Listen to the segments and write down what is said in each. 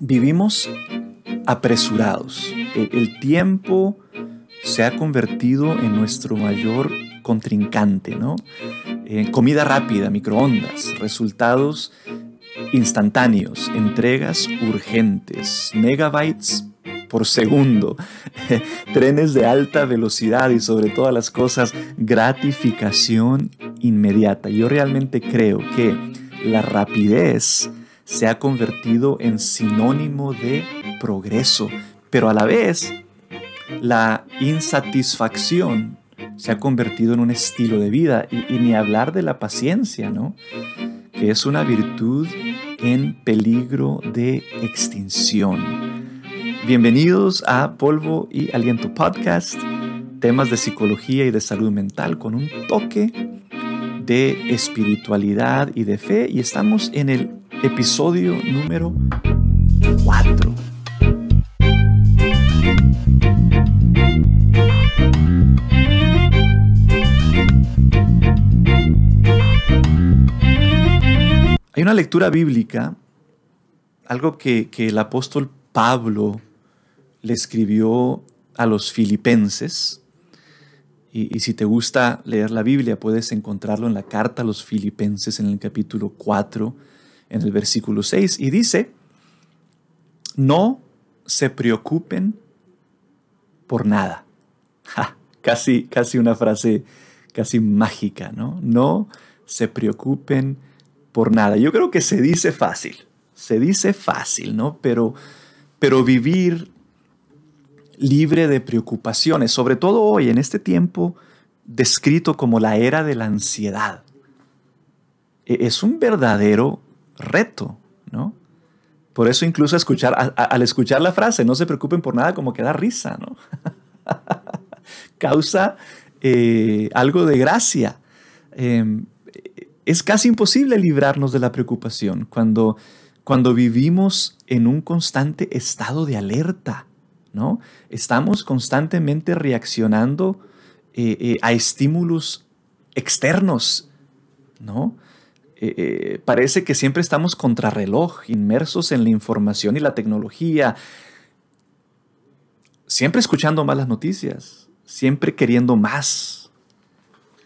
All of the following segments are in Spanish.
Vivimos apresurados. E, el, tiempo se ha convertido en nuestro mayor contrincante, ¿no? Eh, comida rápida, microondas, resultados instantáneos, entregas urgentes, megabytes por segundo, trenes de alta velocidad y sobre todas las cosas, gratificación inmediata. Yo realmente creo que la rapidez se ha convertido en sinónimo de progreso, pero a la vez la insatisfacción se ha convertido en un estilo de vida y, ni hablar de la paciencia, ¿no? Que es una virtud en peligro de extinción. Bienvenidos a Polvo y Aliento Podcast, temas de psicología y de salud mental con un toque de espiritualidad y de fe y estamos en el episodio número 4. Hay una lectura bíblica, algo que, el apóstol Pablo le escribió a los filipenses, y, y, si te gusta leer la Biblia, puedes encontrarlo en la carta a los filipenses en el capítulo 4, en el versículo 6 y dice, no se preocupen por nada. casi, casi una frase casi mágica, ¿no? No se preocupen por nada. Yo creo que se dice fácil, se dice fácil, ¿no? Pero, pero vivir libre de preocupaciones, sobre todo hoy, en este tiempo descrito como la era de la ansiedad, e-, es un verdadero reto, ¿no? Por eso incluso escuchar, al escuchar la frase, no se preocupen por nada, como que da risa, ¿no? Causa eh, algo de gracia. Em, es casi imposible librarnos de la preocupación cuando, cuando vivimos en un constante estado de alerta, ¿no? Estamos constantemente reaccionando eh, eh, a estímulos externos, ¿no? Eh, eh, parece que siempre estamos contrarreloj, inmersos en la información y la tecnología, siempre escuchando malas noticias, siempre queriendo más,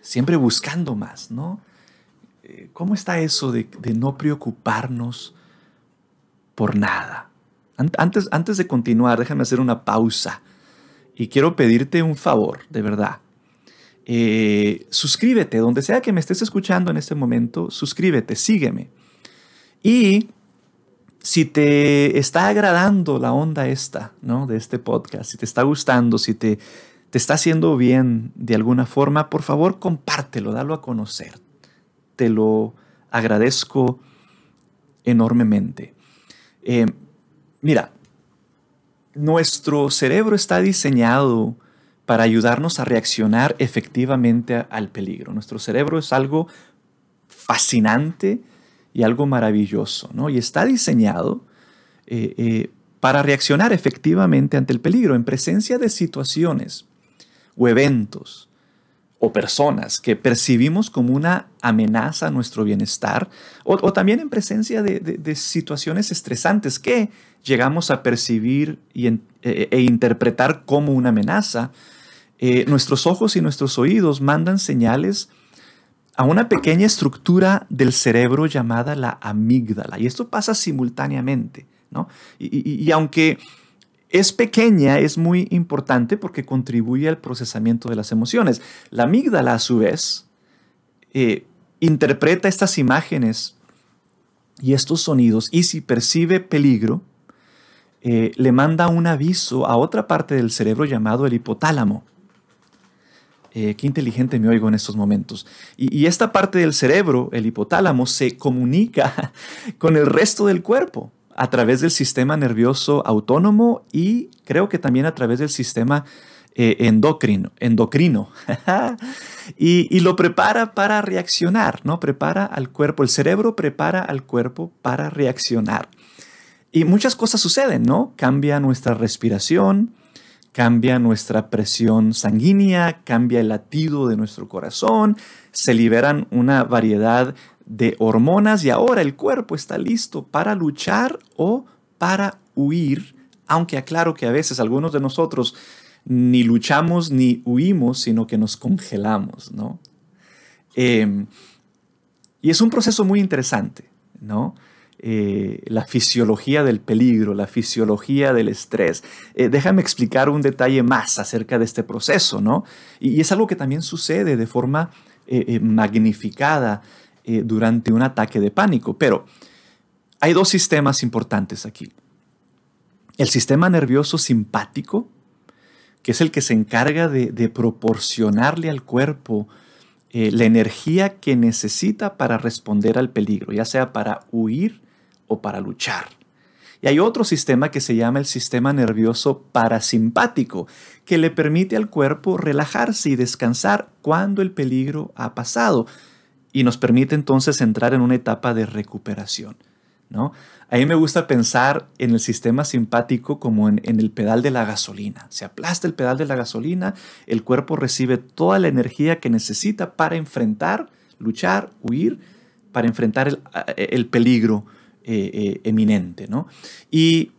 siempre buscando más, ¿no? Eh, ¿Cómo está eso de, no preocuparnos por nada? Antes, antes de continuar, déjame hacer una pausa y quiero pedirte un favor, de verdad. Eh, suscríbete, donde sea que me estés escuchando en este momento, suscríbete, sígueme. Y si te está agradando la onda esta, ¿no? De este podcast, si te está gustando, si te, te está haciendo bien de alguna forma, por favor compártelo, dalo a conocer. Te lo agradezco enormemente. Eh, mira, nuestro cerebro está diseñado para ayudarnos a reaccionar efectivamente al peligro. Nuestro cerebro es algo fascinante y algo maravilloso, ¿no? Y está diseñado eh, eh, para reaccionar efectivamente ante el peligro en presencia de situaciones o eventos o personas que percibimos como una amenaza a nuestro bienestar, o, también en presencia de, situaciones estresantes que llegamos a percibir y e, e interpretar como una amenaza, eh, nuestros ojos y nuestros oídos mandan señales a una pequeña estructura del cerebro llamada la amígdala. Y esto pasa simultáneamente. ¿no? Y, aunque es pequeña, es muy importante porque contribuye al procesamiento de las emociones. La amígdala, a su vez, eh, interpreta estas imágenes y estos sonidos y si percibe peligro, eh, le manda un aviso a otra parte del cerebro llamado el hipotálamo. Eh, qué inteligente me oigo en estos momentos. Y, esta parte del cerebro, el hipotálamo, se comunica con el resto del cuerpo a través del sistema nervioso autónomo y creo que también a través del sistema eh, endocrino. endocrino. y, lo prepara para reaccionar, ¿no? Prepara al cuerpo, el cerebro prepara al cuerpo para reaccionar. Y muchas cosas suceden, ¿no? Cambia nuestra respiración, cambia nuestra presión sanguínea, cambia el latido de nuestro corazón, se liberan una variedad de hormonas y ahora el cuerpo está listo para luchar o para huir, aunque aclaro que a veces algunos de nosotros ni luchamos ni huimos, sino que nos congelamos, ¿no? Em, y es un proceso muy interesante, ¿no? Eh, la fisiología del peligro, la fisiología del estrés. Eh, déjame explicar un detalle más acerca de este proceso, ¿no? Y, es algo que también sucede de forma eh, magnificada durante un ataque de pánico. Pero hay dos sistemas importantes aquí. El sistema nervioso simpático, que es el que se encarga de, de proporcionarle al cuerpo la energía que necesita para responder al peligro, ya sea para huir para luchar. Y hay otro sistema que se llama el sistema nervioso parasimpático, que le permite al cuerpo relajarse y descansar cuando el peligro ha pasado y nos permite entonces entrar en una etapa de recuperación. ¿no? A mí me gusta pensar en el sistema simpático como en, el pedal de la gasolina. Se aplasta el pedal de la gasolina, el cuerpo recibe toda la energía que necesita para enfrentar, luchar, huir, para enfrentar el, el peligro eh, eh, eminente. ¿no? Y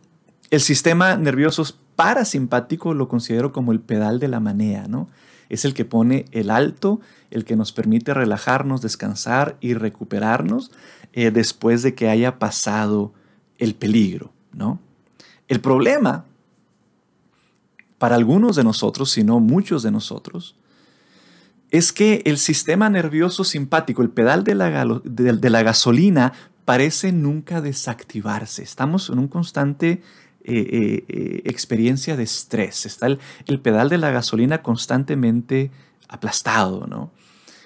el sistema nervioso parasimpático lo considero como el pedal de la manea. ¿no? Es el que pone el alto, el que nos permite relajarnos, descansar y recuperarnos eh, después de que haya pasado el peligro. ¿no? El problema para algunos de nosotros, si no muchos de nosotros, es que el sistema nervioso simpático, el pedal de la, de la, gasolina, parece nunca desactivarse. Estamos en un constante eh, eh, eh, experiencia de estrés. Está el, pedal de la gasolina constantemente aplastado, ¿no?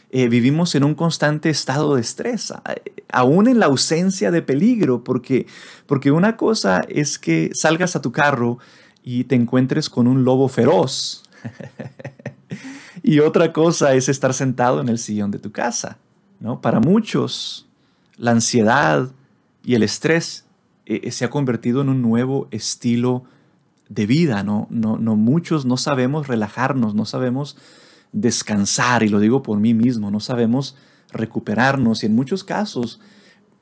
vivimos en un constante estado de estrés, aún en la ausencia de peligro, porque, porque una cosa es que salgas a tu carro y te encuentres con un lobo feroz. y otra cosa es estar sentado en el sillón de tu casa. ¿no? Para muchos, la ansiedad y el estrés eh, eh, se ha convertido en un nuevo estilo de vida, ¿no? No, no muchos no sabemos relajarnos, no sabemos descansar, y lo digo por mí mismo, no sabemos recuperarnos y en muchos casos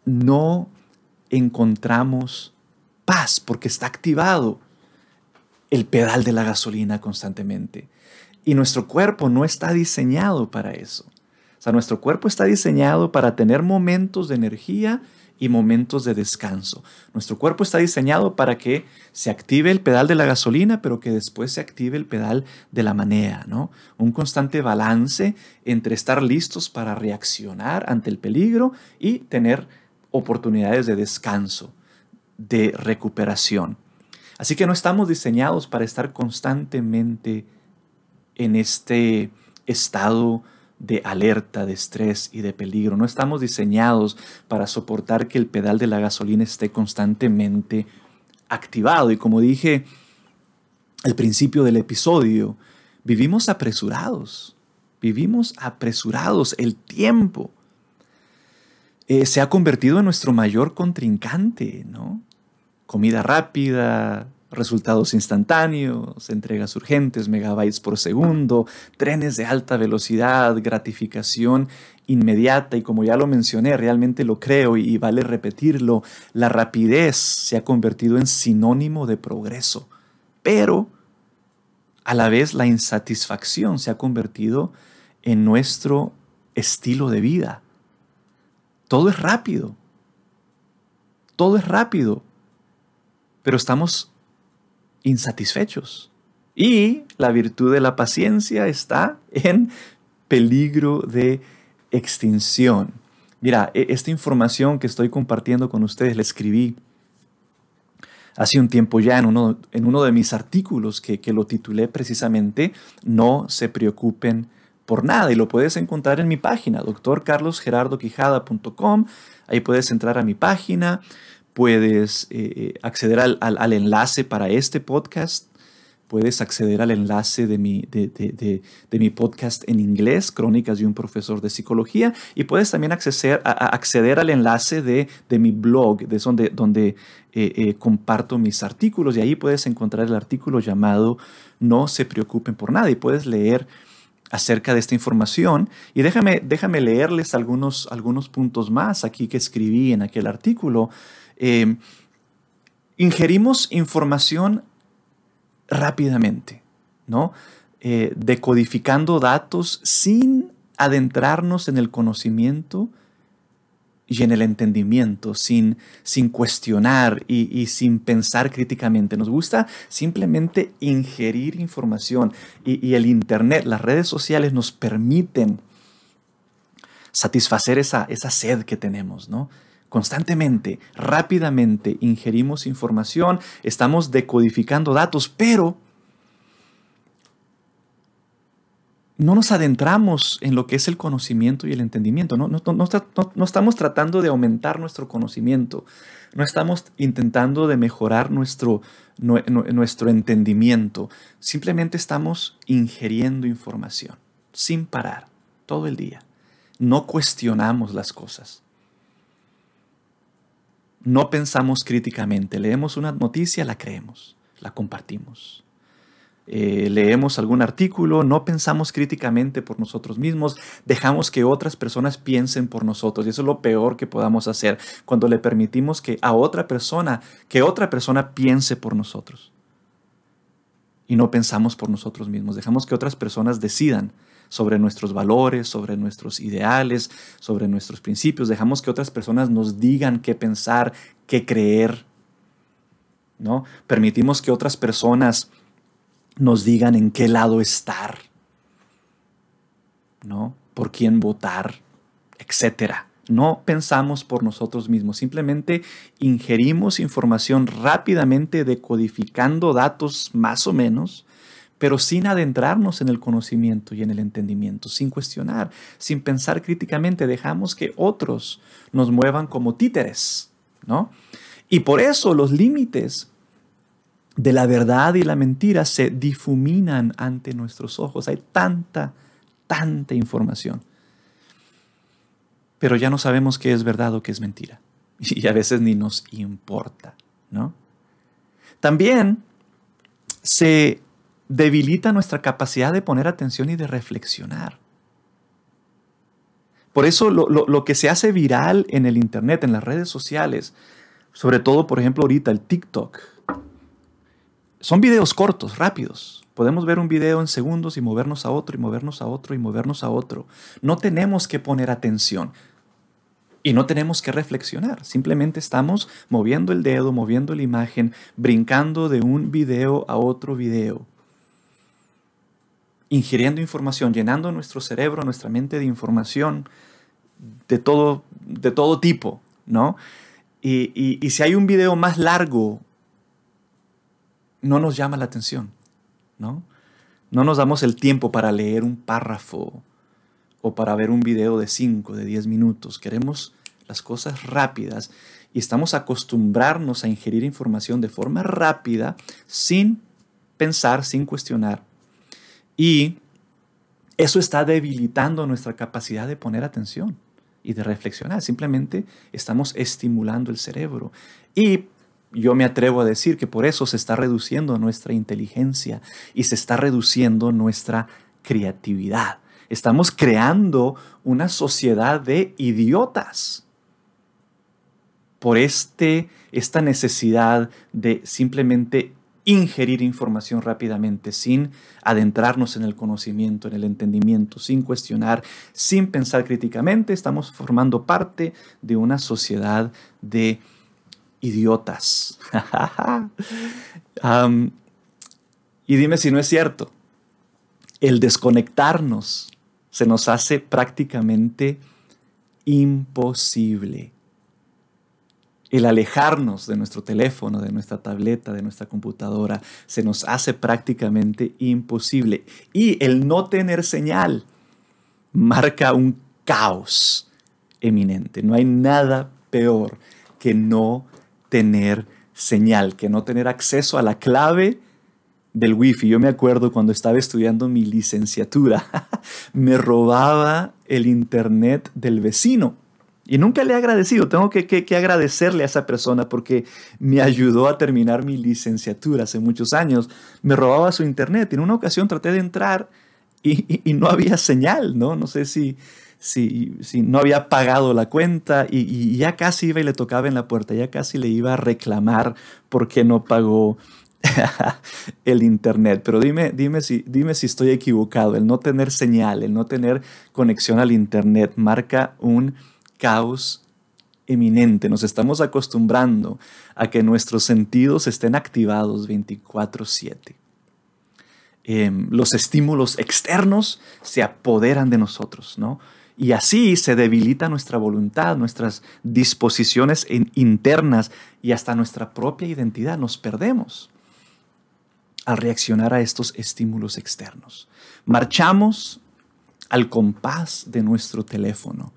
no encontramos paz porque está activado el pedal de la gasolina constantemente. Y nuestro cuerpo no está diseñado para eso nuestro cuerpo está diseñado para tener momentos de energía y momentos de descanso. Nuestro cuerpo está diseñado para que se active el pedal de la gasolina, pero que después se active el pedal de la manea, ¿no? Un constante balance entre estar listos para reaccionar ante el peligro y tener oportunidades de descanso, de recuperación. Así que no estamos diseñados para estar constantemente en este estado de alerta, de estrés y de peligro. No estamos diseñados para soportar que el pedal de la gasolina esté constantemente activado. Y como dije al principio del episodio, vivimos apresurados. Vivimos apresurados. El tiempo eh, se ha convertido en nuestro mayor contrincante, ¿no? Comida rápida, resultados instantáneos, entregas urgentes, megabytes por segundo, trenes de alta velocidad, gratificación inmediata y como ya lo mencioné, realmente lo creo y vale repetirlo, la rapidez se ha convertido en sinónimo de progreso, pero a la vez la insatisfacción se ha convertido en nuestro estilo de vida. Todo es rápido, todo es rápido, pero estamos insatisfechos. Y la virtud de la paciencia está en peligro de extinción. Mira, e, esta información que estoy compartiendo con ustedes la escribí hace un tiempo ya en uno, en uno de mis artículos que, que lo titulé precisamente No se preocupen por nada y lo puedes encontrar en mi página, doctorcarlosgerardoquijada.com. Ahí puedes entrar a mi página, puedes eh, eh, acceder al, enlace para este podcast, puedes acceder al enlace de mi, de, mi, podcast en inglés, Crónicas de un profesor de psicología, y puedes también acceder, a, acceder al enlace de, mi blog, de donde, donde eh, comparto mis artículos, y ahí puedes encontrar el artículo llamado No se preocupen por nada, y puedes leer acerca de esta información. Y déjame, déjame leerles algunos, algunos puntos más aquí que escribí en aquel artículo. Em, ingerimos información rápidamente, ¿no? Eh, decodificando datos sin adentrarnos en el conocimiento y en el entendimiento, sin, sin cuestionar y, sin pensar críticamente. Nos gusta simplemente ingerir información y, el Internet, las redes sociales nos permiten satisfacer esa, esa sed que tenemos, ¿no? Constantemente, rápidamente ingerimos información, estamos decodificando datos, pero no nos adentramos en lo que es el conocimiento y el entendimiento. No, estamos tratando de aumentar nuestro conocimiento. No estamos intentando de mejorar nuestro, nuestro entendimiento. Simplemente estamos ingiriendo información sin parar todo el día. No cuestionamos las cosas. No pensamos críticamente. Leemos una noticia, la creemos, la compartimos. Eh, leemos algún artículo, no pensamos críticamente por nosotros mismos, dejamos que otras personas piensen por nosotros. Y eso es lo peor que podamos hacer cuando le permitimos que a otra persona, que otra persona piense por nosotros. Y no pensamos por nosotros mismos. Dejamos que otras personas decidan sobre nuestros valores, sobre nuestros ideales, sobre nuestros principios. Dejamos que otras personas nos digan qué pensar, qué creer. ¿no? Permitimos que otras personas nos digan en qué lado estar, ¿no? Por quién votar, etcétera. No pensamos por nosotros mismos, simplemente ingerimos información rápidamente decodificando datos más o menos, pero sin adentrarnos en el conocimiento y en el entendimiento, sin cuestionar, sin pensar críticamente, dejamos que otros nos muevan como títeres, ¿no? Y por eso los límites de la verdad y la mentira se difuminan ante nuestros ojos. Hay tanta, tanta información. Pero ya no sabemos qué es verdad o qué es mentira. Y a veces ni nos importa, ¿no? También se debilita nuestra capacidad de poner atención y de reflexionar. Por eso lo, lo, que se hace viral en el Internet, en las redes sociales, sobre todo, por ejemplo, ahorita el TikTok, son videos cortos, rápidos. Podemos ver un video en segundos y movernos a otro y movernos a otro y movernos a otro. No tenemos que poner atención y no tenemos que reflexionar. Simplemente estamos moviendo el dedo, moviendo la imagen, brincando de un video a otro video. Ingiriendo información, llenando nuestro cerebro, nuestra mente de información de todo, de todo tipo, ¿no? Y, y si hay un video más largo no nos llama la atención, ¿no? No nos damos el tiempo para leer un párrafo o para ver un video de 5, de 10 minutos. Queremos las cosas rápidas y estamos acostumbrarnos a ingerir información de forma rápida sin pensar, sin cuestionar. Y eso está debilitando nuestra capacidad de poner atención y de reflexionar. Simplemente estamos estimulando el cerebro. Y yo me atrevo a decir que por eso se está reduciendo nuestra inteligencia y se está reduciendo nuestra creatividad. Estamos creando una sociedad de idiotas por este, esta necesidad de simplemente ingerir información rápidamente, sin adentrarnos en el conocimiento, en el entendimiento, sin cuestionar, sin pensar críticamente. Estamos formando parte de una sociedad de idiotas. y dime si no es cierto. El desconectarnos se nos hace prácticamente imposible. El alejarnos de nuestro teléfono, de nuestra tableta, de nuestra computadora, se nos hace prácticamente imposible. Y el no tener señal marca un caos eminente. No hay nada peor que no tener señal, que no tener acceso a la clave del wifi. Yo me acuerdo cuando estaba estudiando mi licenciatura, me robaba el internet del vecino. Y nunca le he agradecido, tengo que, que, agradecerle a esa persona porque me ayudó a terminar mi licenciatura hace muchos años. Me robaba su internet. En una ocasión traté de entrar y, y, no había señal, ¿no? No sé si, si, si no había pagado la cuenta y, y, ya casi iba y le tocaba en la puerta, ya casi le iba a reclamar porque no pagó el internet. Pero dime, dime, si, dime si estoy equivocado. El no tener señal, el no tener conexión al internet marca un caos eminente. Nos estamos acostumbrando a que nuestros sentidos estén activados 24/7. Em, los estímulos externos se apoderan de nosotros, ¿no? Y así se debilita nuestra voluntad, nuestras disposiciones internas y hasta nuestra propia identidad. Nos perdemos al reaccionar a estos estímulos externos. Marchamos al compás de nuestro teléfono,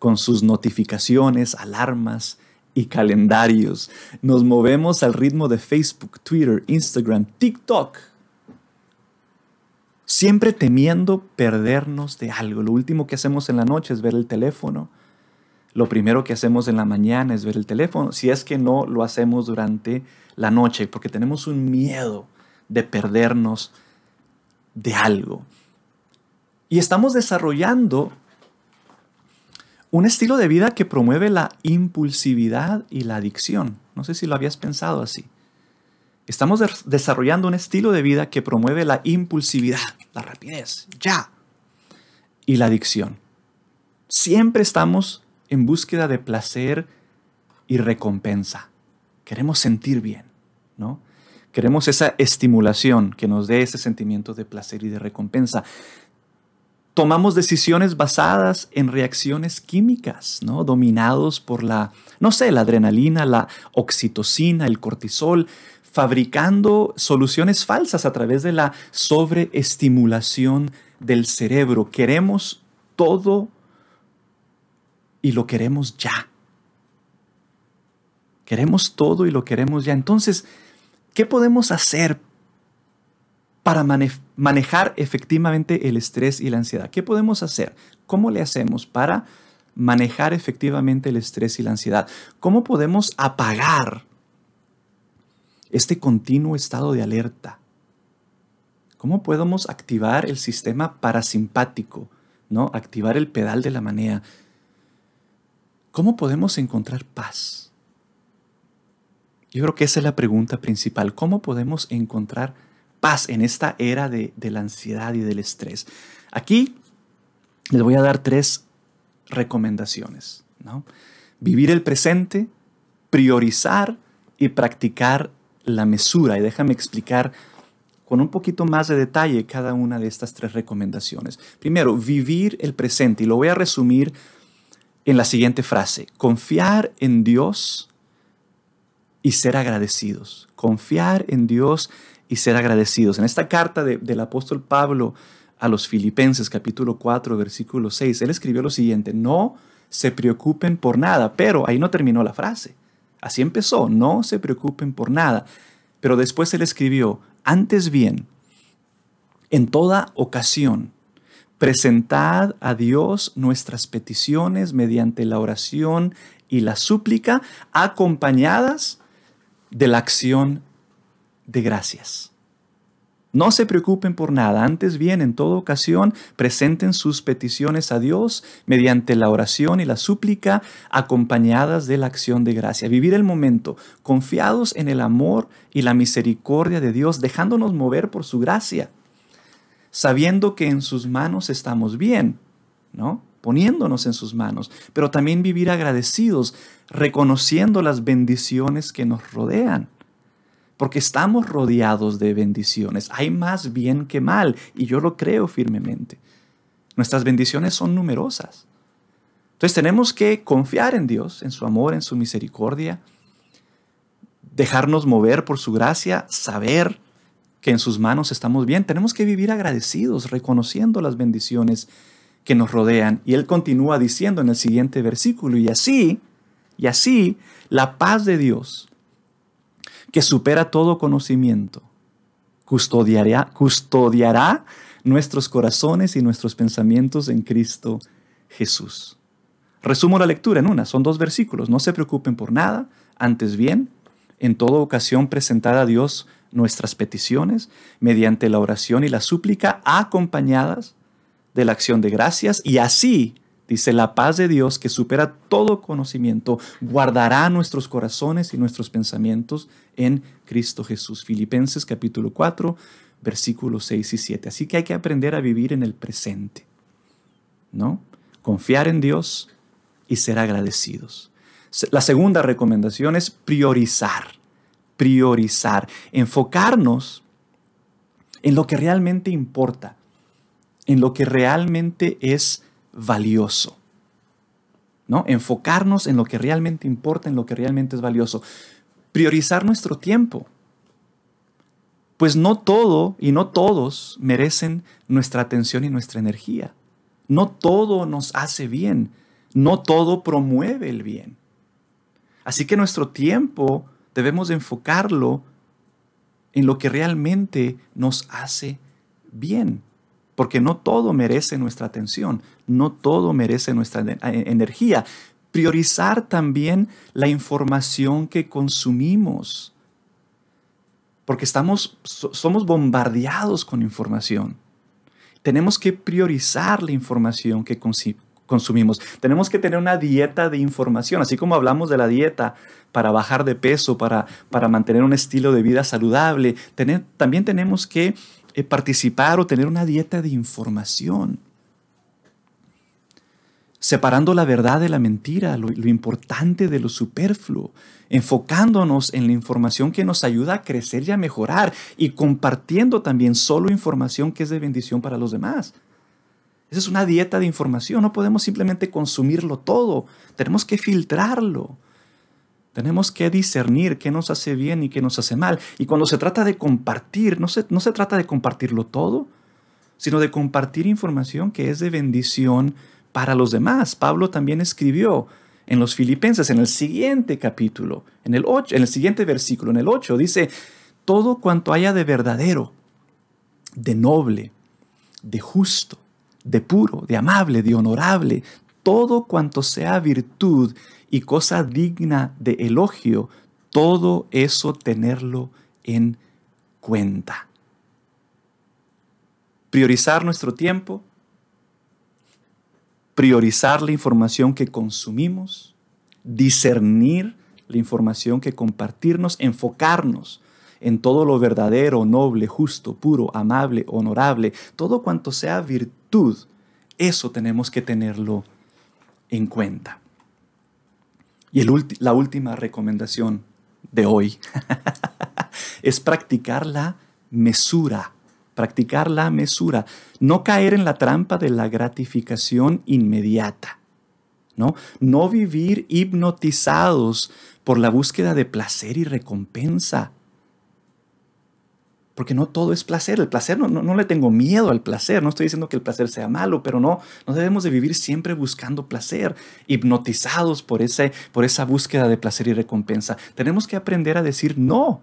con sus notificaciones, alarmas y calendarios. Nos movemos al ritmo de Facebook, Twitter, Instagram, TikTok. Siempre temiendo perdernos de algo. Lo último que hacemos en la noche es ver el teléfono. Lo primero que hacemos en la mañana es ver el teléfono. Si es que no lo hacemos durante la noche, porque tenemos un miedo de perdernos de algo. Y estamos desarrollando un estilo de vida que promueve la impulsividad y la adicción. No sé si lo habías pensado así. Estamos desarrollando un estilo de vida que promueve la impulsividad, la rapidez, ya, y la adicción. Siempre estamos en búsqueda de placer y recompensa. Queremos sentir bien, ¿no? Queremos esa estimulación que nos dé ese sentimiento de placer y de recompensa. Tomamos decisiones basadas en reacciones químicas, ¿no? Dominados por la, no sé, la adrenalina, la oxitocina, el cortisol, fabricando soluciones falsas a través de la sobreestimulación del cerebro. Queremos todo y lo queremos ya. Queremos todo y lo queremos ya. Entonces, ¿Qué podemos hacer para manejar efectivamente el estrés y la ansiedad? ¿Qué podemos hacer? ¿Cómo le hacemos para manejar efectivamente el estrés y la ansiedad? ¿Cómo podemos apagar este continuo estado de alerta? ¿Cómo podemos activar el sistema parasimpático? ¿no? Activar el pedal de la manea. ¿Cómo podemos encontrar paz? Yo creo que esa es la pregunta principal. ¿Cómo podemos encontrar paz en esta era de, la ansiedad y del estrés? Aquí les voy a dar tres recomendaciones. Vivir el presente, priorizar y practicar la mesura. Y déjame explicar con un poquito más de detalle cada una de estas tres recomendaciones. Primero, vivir el presente. Y lo voy a resumir en la siguiente frase. Confiar en Dios y ser agradecidos. Confiar en Dios y ser agradecidos. En esta carta del apóstol Pablo a los Filipenses, capítulo 4, versículo 6, él escribió lo siguiente, no se preocupen por nada, pero ahí no terminó la frase. Así empezó, no se preocupen por nada. Pero después él escribió, antes bien, en toda ocasión, presentad a Dios nuestras peticiones mediante la oración y la súplica, acompañadas de la acción de gracias. No se preocupen por nada, antes bien, en toda ocasión, presenten sus peticiones a Dios mediante la oración y la súplica acompañadas de la acción de gracia. Vivir el momento confiados en el amor y la misericordia de Dios, dejándonos mover por su gracia, sabiendo que en sus manos estamos bien, ¿no? poniéndonos en sus manos, pero también vivir agradecidos, reconociendo las bendiciones que nos rodean. Porque estamos rodeados de bendiciones. Hay más bien que mal, y yo lo creo firmemente. Nuestras bendiciones son numerosas. Entonces tenemos que confiar en Dios, en su amor, en su misericordia, dejarnos mover por su gracia, saber que en sus manos estamos bien. Tenemos que vivir agradecidos, reconociendo las bendiciones que nos rodean. Y él continúa diciendo en el siguiente versículo, y así, y así, la paz de Dios, que supera todo conocimiento, custodiará, custodiará nuestros corazones y nuestros pensamientos en Cristo Jesús. Resumo la lectura en una, son dos versículos. No se preocupen por nada, antes bien, en toda ocasión presentar a Dios nuestras peticiones mediante la oración y la súplica acompañadas de la acción de gracias y así Dice, la paz de Dios que supera todo conocimiento, guardará nuestros corazones y nuestros pensamientos en Cristo Jesús. Filipenses capítulo 4, versículos 6 y 7. Así que hay que aprender a vivir en el presente, ¿no? Confiar en Dios y ser agradecidos. La segunda recomendación es priorizar, priorizar, enfocarnos en lo que realmente importa, en lo que realmente es valioso. ¿no? Enfocarnos en lo que realmente importa, en lo que realmente es valioso. Priorizar nuestro tiempo. Pues no todo y no todos merecen nuestra atención y nuestra energía. No todo nos hace bien. No todo promueve el bien. Así que nuestro tiempo debemos enfocarlo en lo que realmente nos hace bien porque no todo merece nuestra atención, no todo merece nuestra energía. Priorizar también la información que consumimos, porque estamos, somos bombardeados con información. Tenemos que priorizar la información que consumimos. Tenemos que tener una dieta de información, así como hablamos de la dieta para bajar de peso, para, para mantener un estilo de vida saludable. también tenemos que eh, participar o tener una dieta de información. Separando la verdad de la mentira, lo, lo importante de lo superfluo, enfocándonos en la información que nos ayuda a crecer y a mejorar y compartiendo también solo información que es de bendición para los demás. Esa es una dieta de información, no podemos simplemente consumirlo todo, tenemos que filtrarlo. Tenemos que discernir qué nos hace bien y qué nos hace mal. Y cuando se trata de compartir, no se, no se trata de compartirlo todo, sino de compartir información que es de bendición para los demás. Pablo también escribió en los Filipenses, en el siguiente capítulo, en el, 8, en el siguiente versículo, en el 8, dice, todo cuanto haya de verdadero, de noble, de justo, de puro, de amable, de honorable, todo cuanto sea virtud y cosa digna de elogio, todo eso tenerlo en cuenta. Priorizar nuestro tiempo, priorizar la información que consumimos, discernir la información que compartirnos, enfocarnos en todo lo verdadero, noble, justo, puro, amable, honorable, todo cuanto sea virtud, eso tenemos que tenerlo en cuenta. Y la última recomendación de hoy es practicar la mesura, practicar la mesura, no caer en la trampa de la gratificación inmediata, ¿no? No vivir hipnotizados por la búsqueda de placer y recompensa, porque no todo es placer. El placer no, no, le tengo miedo al placer. No estoy diciendo que el placer sea malo, pero no, no debemos de vivir siempre buscando placer, hipnotizados por, ese, por esa búsqueda de placer y recompensa. Tenemos que aprender a decir no.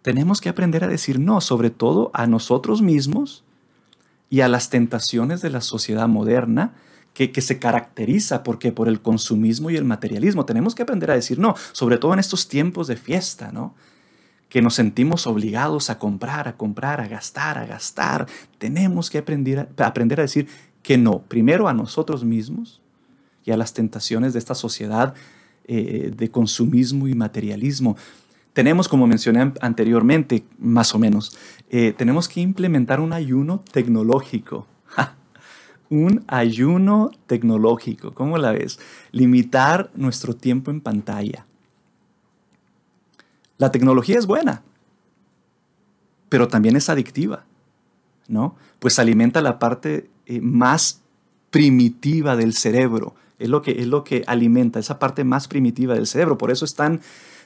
Tenemos que aprender a decir no, sobre todo a nosotros mismos y a las tentaciones de la sociedad moderna que, que, se caracteriza porque por el consumismo y el materialismo. Tenemos que aprender a decir no, sobre todo en estos tiempos de fiesta, ¿no? Que nos sentimos obligados a comprar, a comprar, a gastar, a gastar. Tenemos que aprender a, decir que no, primero a nosotros mismos y a las tentaciones de esta sociedad eh, de consumismo y materialismo. Tenemos, como mencioné anteriormente, más o menos, eh, tenemos que implementar un ayuno tecnológico. un ayuno tecnológico, ¿cómo la ves? Limitar nuestro tiempo en pantalla la tecnología es buena, pero también es adictiva, ¿no? Pues alimenta la parte eh, más primitiva del cerebro. Es lo, que, es lo que alimenta, esa parte más primitiva del cerebro. Por eso es tan,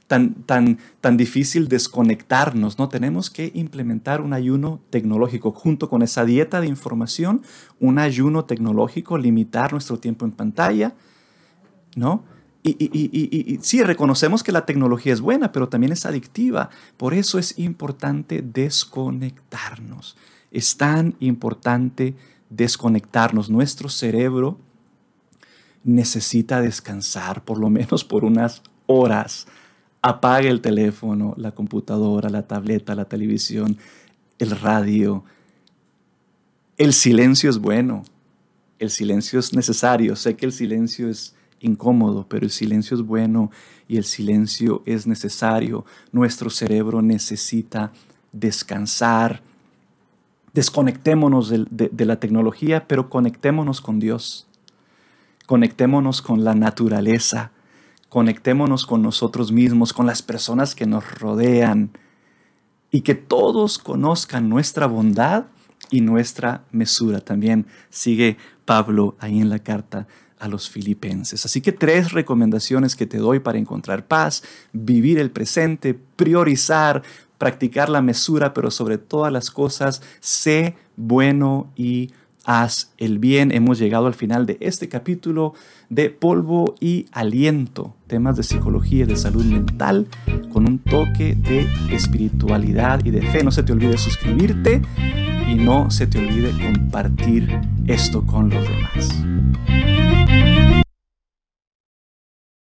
tan, tan, tan difícil desconectarnos, ¿no? Tenemos que implementar un ayuno tecnológico junto con esa dieta de información, un ayuno tecnológico, limitar nuestro tiempo en pantalla, ¿no? Y, sí, reconocemos que la tecnología es buena, pero también es adictiva. Por eso es importante desconectarnos. Es tan importante desconectarnos. Nuestro cerebro necesita descansar por lo menos por unas horas. Apague el teléfono, la computadora, la tableta, la televisión, el radio. El silencio es bueno. el silencio es necesario, sé que el silencio es incómodo, pero el silencio es bueno y el silencio es necesario. Nuestro cerebro necesita descansar. Desconectémonos de, la tecnología, pero conectémonos con Dios. Conectémonos con la naturaleza. Conectémonos con nosotros mismos, con las personas que nos rodean. Y que todos conozcan nuestra bondad y nuestra mesura. También sigue Pablo ahí en la carta a los filipenses. Así que tres recomendaciones que te doy para encontrar paz, vivir el presente, priorizar, practicar la mesura, pero sobre todas las cosas, sé bueno y haz el bien. Hemos llegado al final de este capítulo de polvo y aliento, temas de psicología y de salud mental, con un toque de espiritualidad y de fe. No se te olvide suscribirte y no se te olvide compartir esto con los demás.